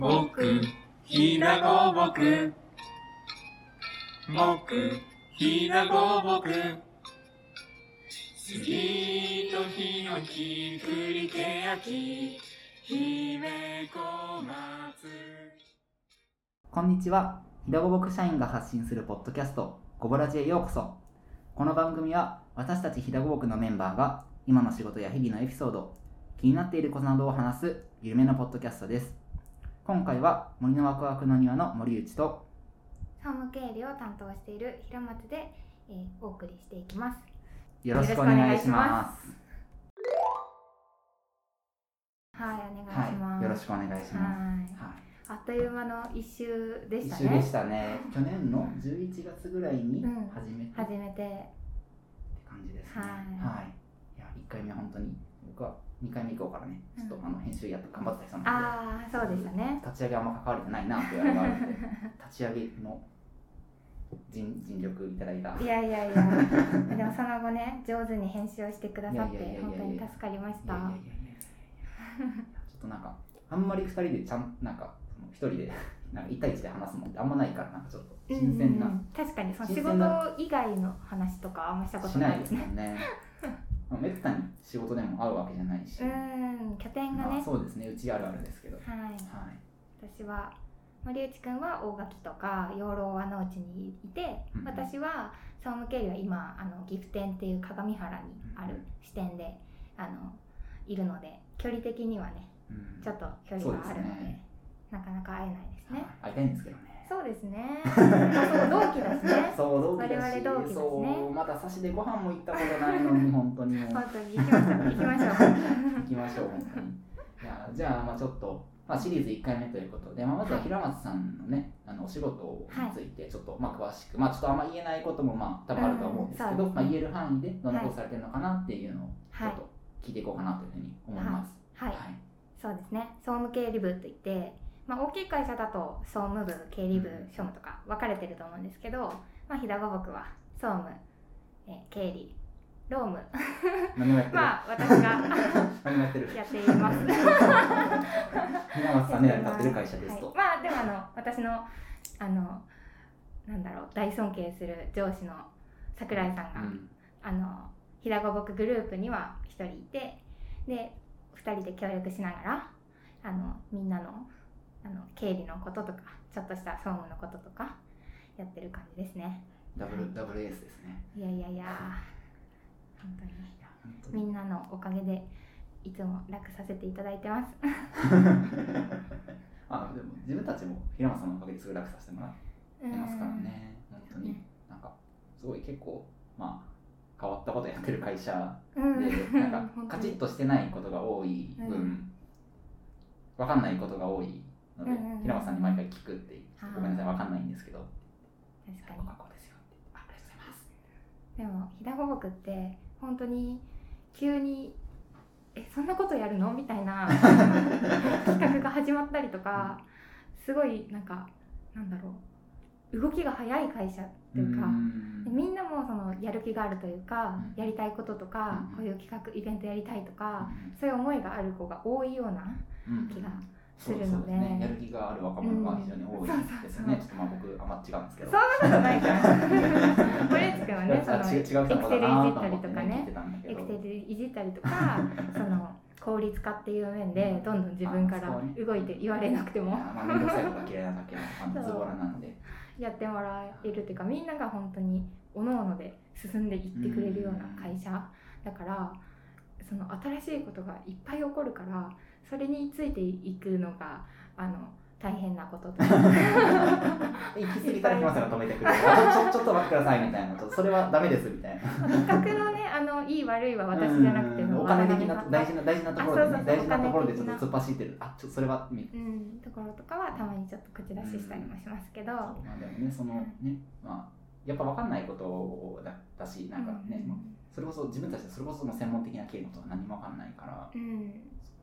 僕、ひなごぼく。僕、ひなごぼく。杉とヒノキ、栗けやき、姫小松。こんにちは。ひだごぼく社員が発信するポッドキャスト、ごぼらじへようこそ。この番組は、私たちひだごぼくのメンバーが、今の仕事や日々のエピソード、気になっていることなどを話す、ゆるめのポッドキャストです。今回は、森のワクワクの庭の森内と、総務経理を担当している平松で、えーお送りしていきます。よろしくお願いします。はい、お願いします。はい、よろしくお願いします。はいはいあっという間の一周でした一周でね。したね。去年の 11月ぐらいにうん始めてって初めて、感じですね。はいはい。いや、1回目は本当に、僕は2回目以降からね、ちょっとうんあの編集やって頑張ってた人なので、ああ、そうでしたね。立ち上げあんま関われてないなっていうあれがあるので、立ち上げの尽尽力いただいた。いやいやいや、でもその後ね、上手に編集をしてくださって本当に助かりました。ちょっとなんか、あんまり2人でちゃん、なんか、その1人で、なんか1対1で話すもんってあんまないから、なんかちょっと新鮮な、うんうん。うん確かにその仕事以外の話とかあんましたことしないですね。まあめったに仕事でも会うわけじゃないし、うん、拠点がまあ、ね、そうですね、うちあるあるですけど。はい。はい。私は森内くんは大垣とか養老和農地にいて、うん私は総務経理は今あの岐阜店っていう鏡原にある支店であのいるので距離的にはねうんちょっと距離があるのでねなかなか会えないですね。会いたいんですけどね。そうですね。あそう同期だしね。そう、同期だし、我々同期だしねそう、まだ差しでご飯も行ったことないのに、本当にもう。本当に行きましょう行きましょう。行きましょう、本当に。いやじゃあ、まあちょっと、まあ、シリーズ1回目ということで、まあ、まずは平松さんのね、あのお仕事について、ちょっと、まあ詳しく、まあちょっとあんま言えないことも、まあ多分あるとは思うんですけど、うんまあ言える範囲でどんなことされてるのかなっていうのを、ちょはいっと聞いていこうかなというふうに思います。はい。はい。そうですね総務経理部といって、まあ、大きい会社だと総務部経理部うん庶務とか分かれてると思うんですけど、まあ、飛騨五木は総務、えー経理労務。まあ私が やっています。平松さんね、やってる会社ですと。はい、まあでもあの私のあのなんだろう大尊敬する上司の桜井さんが、うん。あのひだごぼくグループには1人いてで2人で協力しながらあのみんなのあの経理のこととかちょっとした総務のこととかやってる感じですね。ダブル、ダブルエースですね。いやいやいや本当に。みんなのおかげでいつも楽させていただいてます。あでも自分たちも平松さんのおかげですごい楽させてもらってうんますからね、本当に。なんかすごい結構まあ変わったことやってる会社うん。で、なんか カチッとしてないことが多い分、うん。わかんないことが多いので、うんうんうん。平松さんに毎回聞くってごめんなさいわかんないんですけど。確かに。こうですよ。ってあありがとうございます。でもひだごぼくって本当に急に「えそんなことやるの?」みたいな 企画が始まったりとかすごいなんかなんだろう動きが早い会社というか、みんなもそのやる気があるというか、うん。やりたいこととか、うん。こういう企画イベントやりたいとか、うん。そういう思いがある子が多いようなうん。気がすそうるので。すね、やる気がある若者が非常に多いですよね、うんちょっとまあ僕あんま違うんですけど。そんなことない から森内くんはねそのエクセルいじったりとかね。エクセルいじったりとかその効率化っていう面でどんどん自分から動いて言われなくても。面倒くさいことが嫌いなだけ のズボラなので。やってもらえるっていうかみんなが本当に各々で進んでいってくれるような会社。だからその新しいことがいっぱい起こるからそれについていくのがあの大変なこととか 行き過ぎたら来ますよ止めてくれる。あ ちょちょっと待ってくださいみたいな。ちょっとそれはダメですみたいな。企画のねあのいい悪いは私じゃなくてお金的な大事な大事なところでね大事なところでちょっと突っ走ってる。あちょそれはみうん、ところとかはたまにちょっと口出ししたりもしますけど、まあでもね。そのねまあやっぱ分かんないことだだしなんかね、うん。まあそれこそ自分たちでそれこその専門的な経理のことは何も分かんないから。うん、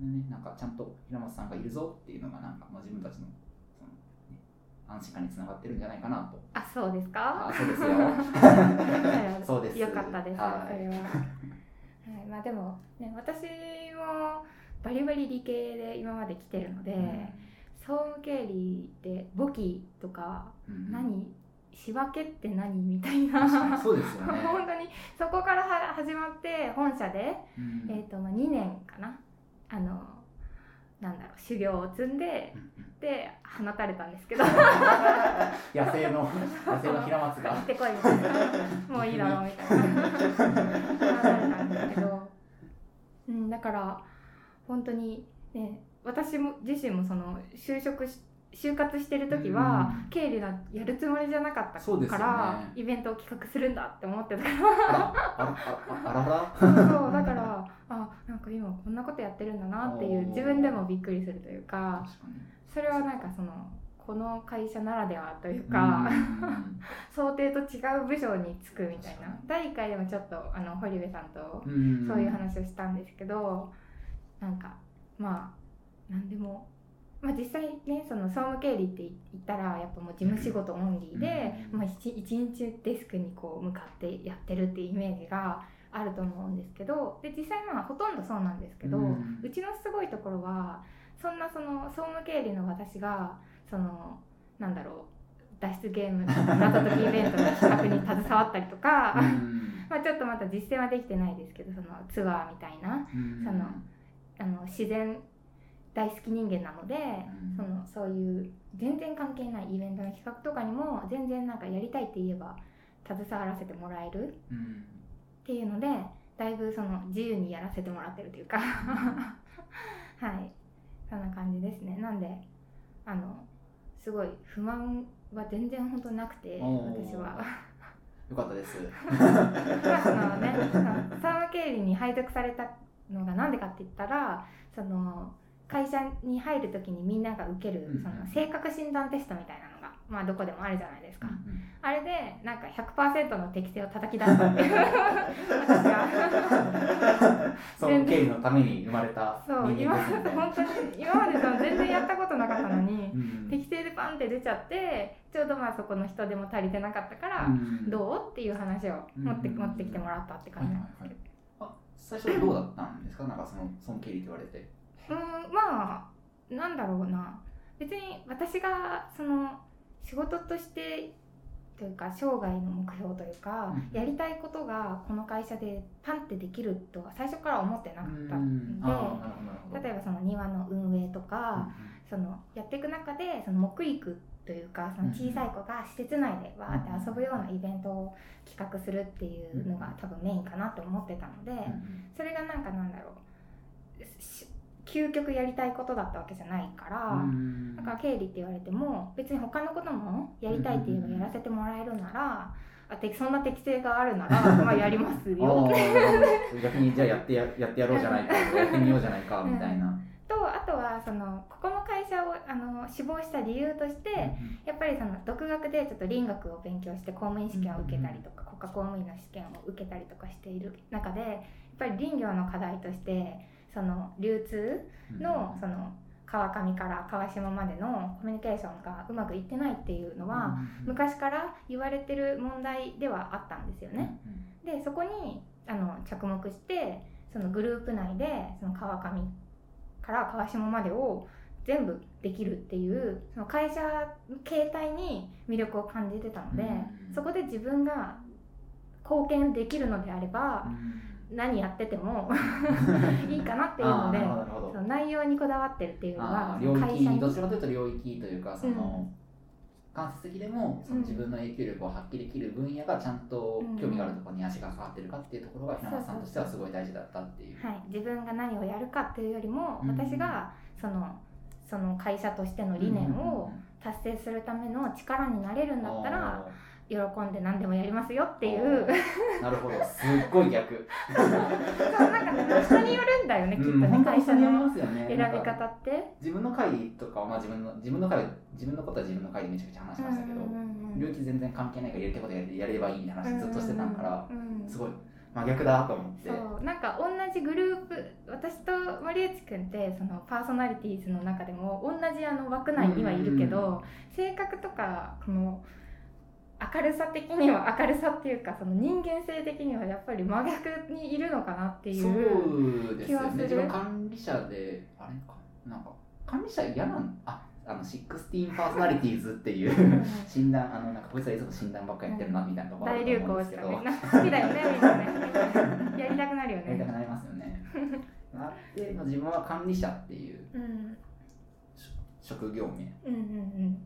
ねなんかちゃんと平松さんがいるぞっていうのがなんか、まあ、自分たちのその、ね、安心感につながってるんじゃないかなと。あそうですか？あそうですよ。そうです。よかったです、はい。それは、はい、まあでもね私もバリバリ理系で今まで来てるので、総務経理って簿記とかうん。何仕分けって何みたいな。そうですよね。本当にそこからは始まって本社で、うん。えーとまあ、2年かなあのなんだろう修行を積んでで放たれたんですけど。野生の野生の平松が。行ってこいみたいなもういいだろうみたいな。放たれたんですけど、うん、だから本当にね私も自身もその就職し就活してる時はうん経理なんてやるつもりじゃなかったから、イベントを企画するんだって思ってたから。そうだから今こんなことやってるんだなっていう自分でもびっくりするというかそれはなんかそのこの会社ならではというか、うん。想定と違う部署に就くみたいな。第1回でもちょっとあの堀部さんとうん。そういう話をしたんですけど、なんかまあ何でも、まあ、実際ねその総務経理って言ったらやっぱもう事務仕事オンリーで、うん。まあ、一一日デスクにこう向かってやってるっていうイメージがあると思うんですけどで実際まあほとんどそうなんですけど、ううんちのすごいところはそんなその総務経理の私がそのなんだろう脱出ゲーム謎解きイベントの企画に携わったりとか、うん。まあちょっとまた実践はできてないですけどそのツアーみたいなうん。そのあの自然大好き人間なので、うん。そのそういう全然関係ないイベントの企画とかにも全然なんかやりたいって言えば携わらせてもらえるっうんていうのでだいぶその自由にやらせてもらってるというか。はい。そんな感じですね。なんであのすごい不満は全然本当なくて私は。よかったです。まあ そのね、その総務経理に配属されたのがなんでかって言ったらその会社に入る時にみんなが受けるうん。その性格診断テストみたいなまあ、どこでもあるじゃないですか、うんあれでなんか100%の適性を叩き出したっていう。私が。その経理のために生まれた人そう今本当に今までその全然やったことなかったのにうん。適正でパンって出ちゃってちょうどまあそこの人手も足りてなかったから、うん。どうっていう話を持って,、うん。持ってきてもらったって感じ。なんですけど。あ最初どうだったんですか？なんかそのその経理って言われて。うーんまあなんだろうな。別に私がその仕事としてというか生涯の目標というか、うん。やりたいことがこの会社でパンってできるとは最初から思ってなかったうん。ん。あーなるほど。なるほどで例えばその庭の運営とか、そのやっていく中でその木育というかその小さい子が施設内でわーって遊ぶようなイベントを企画するっていうのが多分メインかなと思ってたので。うん。うん。それがなんかなんだろうし究極やりたいことだったわけじゃないから、うん。だから経理って言われても別に他のこともやりたいって言えばやらせてもらえるなら、あてそんな適性があるなら まあやりますあよ。ー。逆にじゃあやってややってやろうじゃないか やってみようじゃないかみたいな、とあとはそのここの会社をあの志望した理由としてやっぱりその独学でちょっと林学を勉強して公務員試験を受けたりとか、国家公務員の試験を受けたりとかしている中でやっぱり林業の課題としてその流通のその川上から川下までのコミュニケーションがうまくいってないっていうのは昔から言われてる問題ではあったんですよね。でそこにあの着目してそのグループ内でその川上から川下までを全部できるっていうその会社形態に魅力を感じてたので、うんそこで自分が貢献できるのであれば何やってても いいかなっていうのでその内容にこだわってるっていうよりは領その会社に。域どちらかというと領域というかその、う間接的でもその自分の影響力を発揮できる分野がちゃんと興味があるところに足がかかってるかっていうところが平松さんとしてはすごい大事だったっていう。はい、自分が何をやるかっていうよりも、うん。私がそのその会社としての理念を達成するための力になれるんだったら喜んで何でもやりますよっていう。なるほど。すっごい逆。そうなんかね人によるんだよねきっとうんねうなり会社の選び方って。自分の会とかはまあ自分の自分の会自分のことは自分の会でめちゃくちゃ話しましたけど、領域全然関係ないからやりたいことやれやればいいみたいな話ずっとしてたから、すごい真逆だと思って。そうなんか同じグループ私と森内くんってそのパーソナリティーズの中でも同じあの枠内にはいるけど、性格とかこの明るさ的には明るさっていうかその人間性的にはやっぱり真逆にいるのかなっていうそうですよ気はする。ね自分管理者であれかなんか管理者嫌なんああの16パーソナリティーズっていううん。診断あのなんかこいつはいつも診断ばっかやってるなみたいな。ところあ大流行したね。好きだよねみんな。ね やりたくなるよね。やりたくなりますよね。あって、まあ、自分は管理者っていううん。職業名。うんうん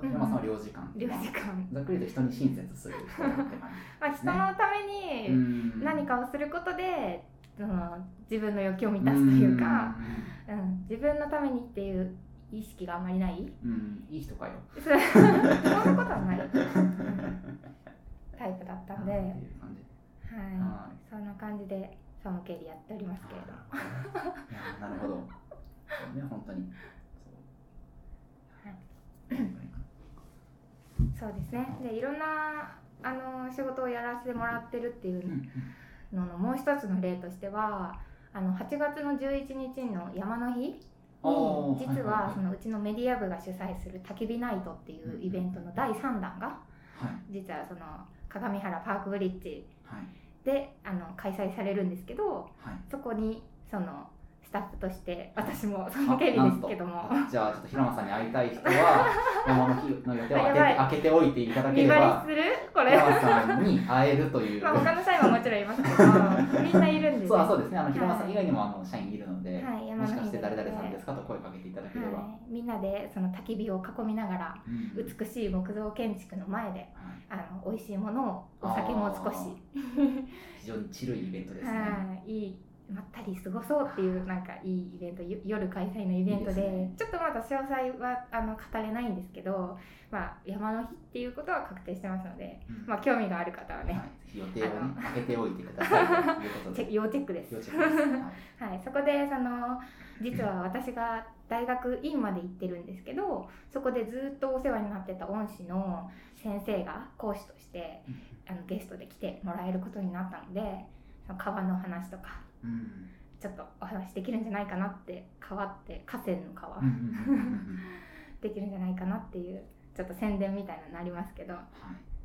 けど、うんうん。山さんは領事官うん領事館。ざっくりと人に親切する人って感 まあ人のためじ。に何かをすることでその自分の欲求を満たすというか、うん、自分のためにっていう意識があまりない？うん、うん、いい人かよ。そそんなことはない。タイプだったんで、はい。そんな感じでサムケリやっておりますけれど。なるほど。そ うね、本当に。はいそうですね。でいろんなあの仕事をやらせてもらってるっていううんののもう一つの例としてはあの8月の11日の山の日に実はそのうちのメディア部が主催する焚き火ナイトっていうイベントの第3弾がはい。実はその鏡原パークブリッジはい。であの開催されるんですけどはい。そこにそのスタッフとして私もその経理ですけども。あじゃあちょっと平間さんに会いたい人は 山の日の予定を開けておいていただけ見ればする？これ。平間さんに会えるという。まあ他の社員ももちろんいますけど みんないるんで、ね、そうあそうですね。あのはい平間さん以外にもあの社員いるので、はいもしかして誰々さんですかと声かけていただければ。はい、みんなでその焚き火を囲みながらうん。美しい木造建築の前ではい。あの美味しいものをお酒も少し。非常にチルいイベントですね。はい。いいまったり過ごそうっていうなんかいいイベントよ夜開催のイベントでね。ちょっとまだ詳細はあの語れないんですけど、まあ、山の日っていうことは確定してますので、うん。まあ、興味がある方はね、はい、予定を開けておいてください 要チェックです。要チェックです。はい。はい、そこでその実は私が大学院まで行ってるんですけどそこでずっとお世話になってた恩師の先生が講師としてあのゲストで来てもらえることになったのでその川の話とかうんちょっとお話できるんじゃないかなって川って河川の川、できるんじゃないかなっていうちょっと宣伝みたいなのになりますけど、は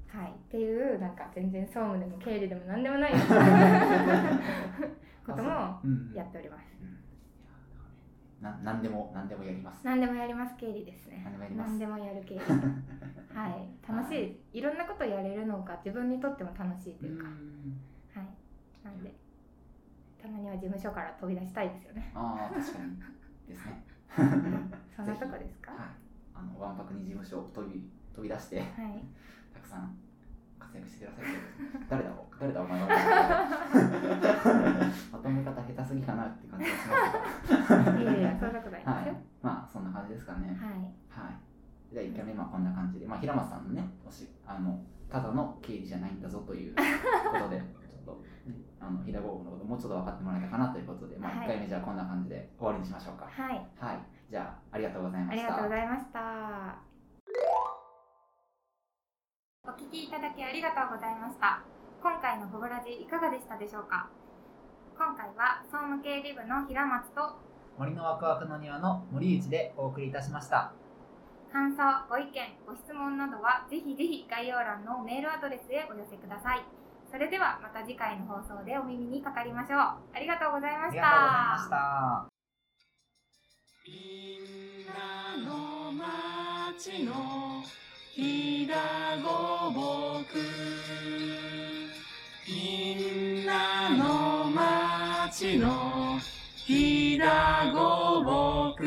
はい。い、っていうなんか全然総務でも経理でも何でもない こともやっております。な何でも何でもやります。何でもやります経理ですね。何でもやる経理。はい。楽しい、い、ろんなことやれるのが自分にとっても楽しいというか、ん。はい。なんでたまには事務所から飛び出したいですよねああ確かにですね。そんなとこですか？はい。あのわんぱくに事務所を飛び飛び出してはいたくさん活躍してくださいと。誰だ誰だお前は？まとめ方下手すぎかなって感じがしますが。いやいやそんなことないはい。まあそんな感じですかね。はいはい。じゃあ1回目まあこんな感じで、まあ平松さんのね、おしあのただの経理じゃないんだぞということで、と、ね、あの平郷のこともうちょっと分かってもらえたかなということで、まあはい1回目じゃあこんな感じで終わりにしましょうか。はいはい。じゃあありがとうございました。ありがとうございましたお聞きいただきありがとうございました今回のゴブラジいかがでしたでしょうか？今回は総務経理部の平松と森のワクワクの庭の森内でお送りいたしました。感想、ご意見、ご質問などはぜひぜひ概要欄のメールアドレスへお寄せください。それではまた次回の放送でお耳にかかりましょう。ありがとうございました。た。みんなの町のひだごぼくみんなの町のひだごぼく